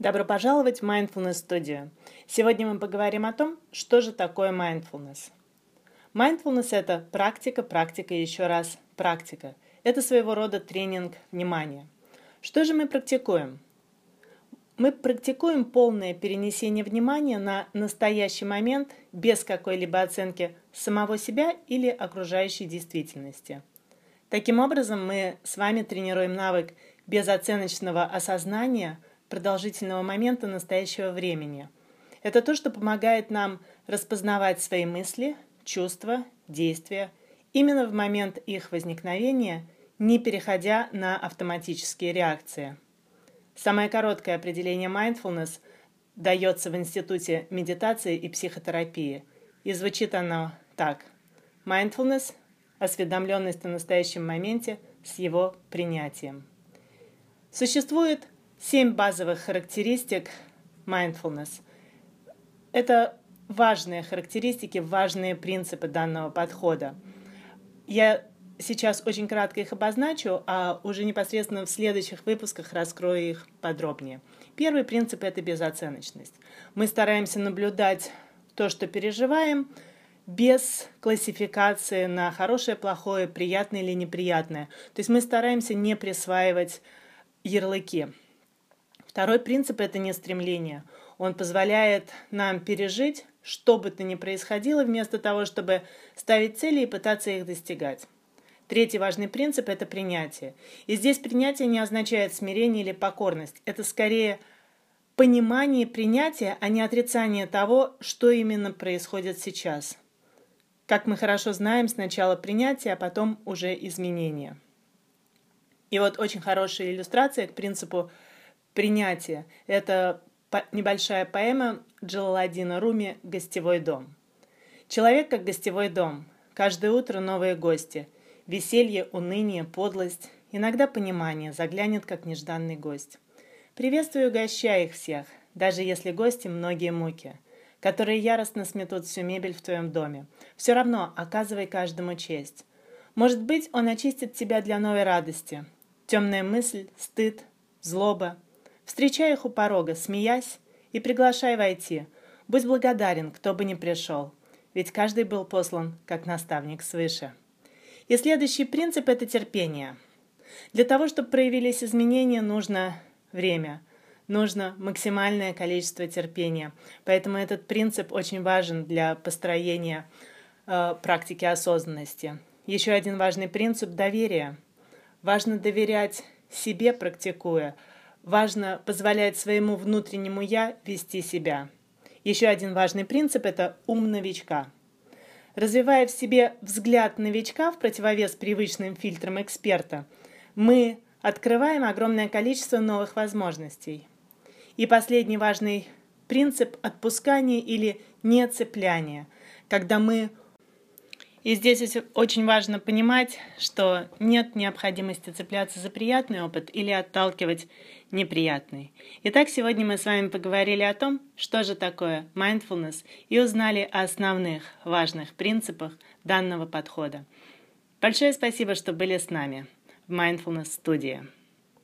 Добро пожаловать в Mindfulness Studio. Сегодня мы поговорим о том, что же такое mindfulness. Mindfulness – это практика, практика и еще раз практика. Это своего рода тренинг внимания. Что же мы практикуем? Мы практикуем полное перенесение внимания на настоящий момент без какой-либо оценки самого себя или окружающей действительности. Таким образом, мы с вами тренируем навык безоценочного осознания – продолжительного момента настоящего времени. Это то, что помогает нам распознавать свои мысли, чувства, действия именно в момент их возникновения, не переходя на автоматические реакции. Самое короткое определение mindfulness дается в Институте медитации и психотерапии, и звучит оно так. Mindfulness – осведомленность о настоящем моменте с его принятием. Существует Семь базовых характеристик mindfulness. Это важные характеристики, важные принципы данного подхода. Я сейчас очень кратко их обозначу, а уже непосредственно в следующих выпусках раскрою их подробнее. Первый принцип – это безоценочность. Мы стараемся наблюдать то, что переживаем, без классификации на хорошее, плохое, приятное или неприятное. То есть мы стараемся не присваивать ярлыки. Второй принцип – это не стремление. Он позволяет нам пережить, что бы то ни происходило, вместо того, чтобы ставить цели и пытаться их достигать. Третий важный принцип – это принятие. И здесь принятие не означает смирение или покорность. Это скорее понимание принятия, а не отрицание того, что именно происходит сейчас. Как мы хорошо знаем, сначала принятие, а потом уже изменение. И вот очень хорошая иллюстрация к принципу принятие. Это небольшая поэма Джалаладдина Руми «Гостевой дом». Человек как гостевой дом. Каждое утро новые гости. Веселье, уныние, подлость. Иногда понимание заглянет, как нежданный гость. Приветствую, угощай их всех, даже если гости многие муки, которые яростно сметут всю мебель в твоем доме. Все равно оказывай каждому честь. Может быть, он очистит тебя для новой радости. Темная мысль, стыд, злоба, Встречай их у порога, смеясь, и приглашай войти. Будь благодарен, кто бы ни пришел, ведь каждый был послан как наставник свыше. И следующий принцип – это терпение. Для того, чтобы проявились изменения, нужно время, нужно максимальное количество терпения. Поэтому этот принцип очень важен для построения э, практики осознанности. Еще один важный принцип – доверие. Важно доверять себе, практикуя – Важно позволять своему внутреннему «я» вести себя. Еще один важный принцип – это ум новичка. Развивая в себе взгляд новичка в противовес привычным фильтрам эксперта, мы открываем огромное количество новых возможностей. И последний важный принцип – отпускания или нецепляния, когда мы и здесь очень важно понимать, что нет необходимости цепляться за приятный опыт или отталкивать неприятный. Итак, сегодня мы с вами поговорили о том, что же такое mindfulness и узнали о основных важных принципах данного подхода. Большое спасибо, что были с нами в Mindfulness студии.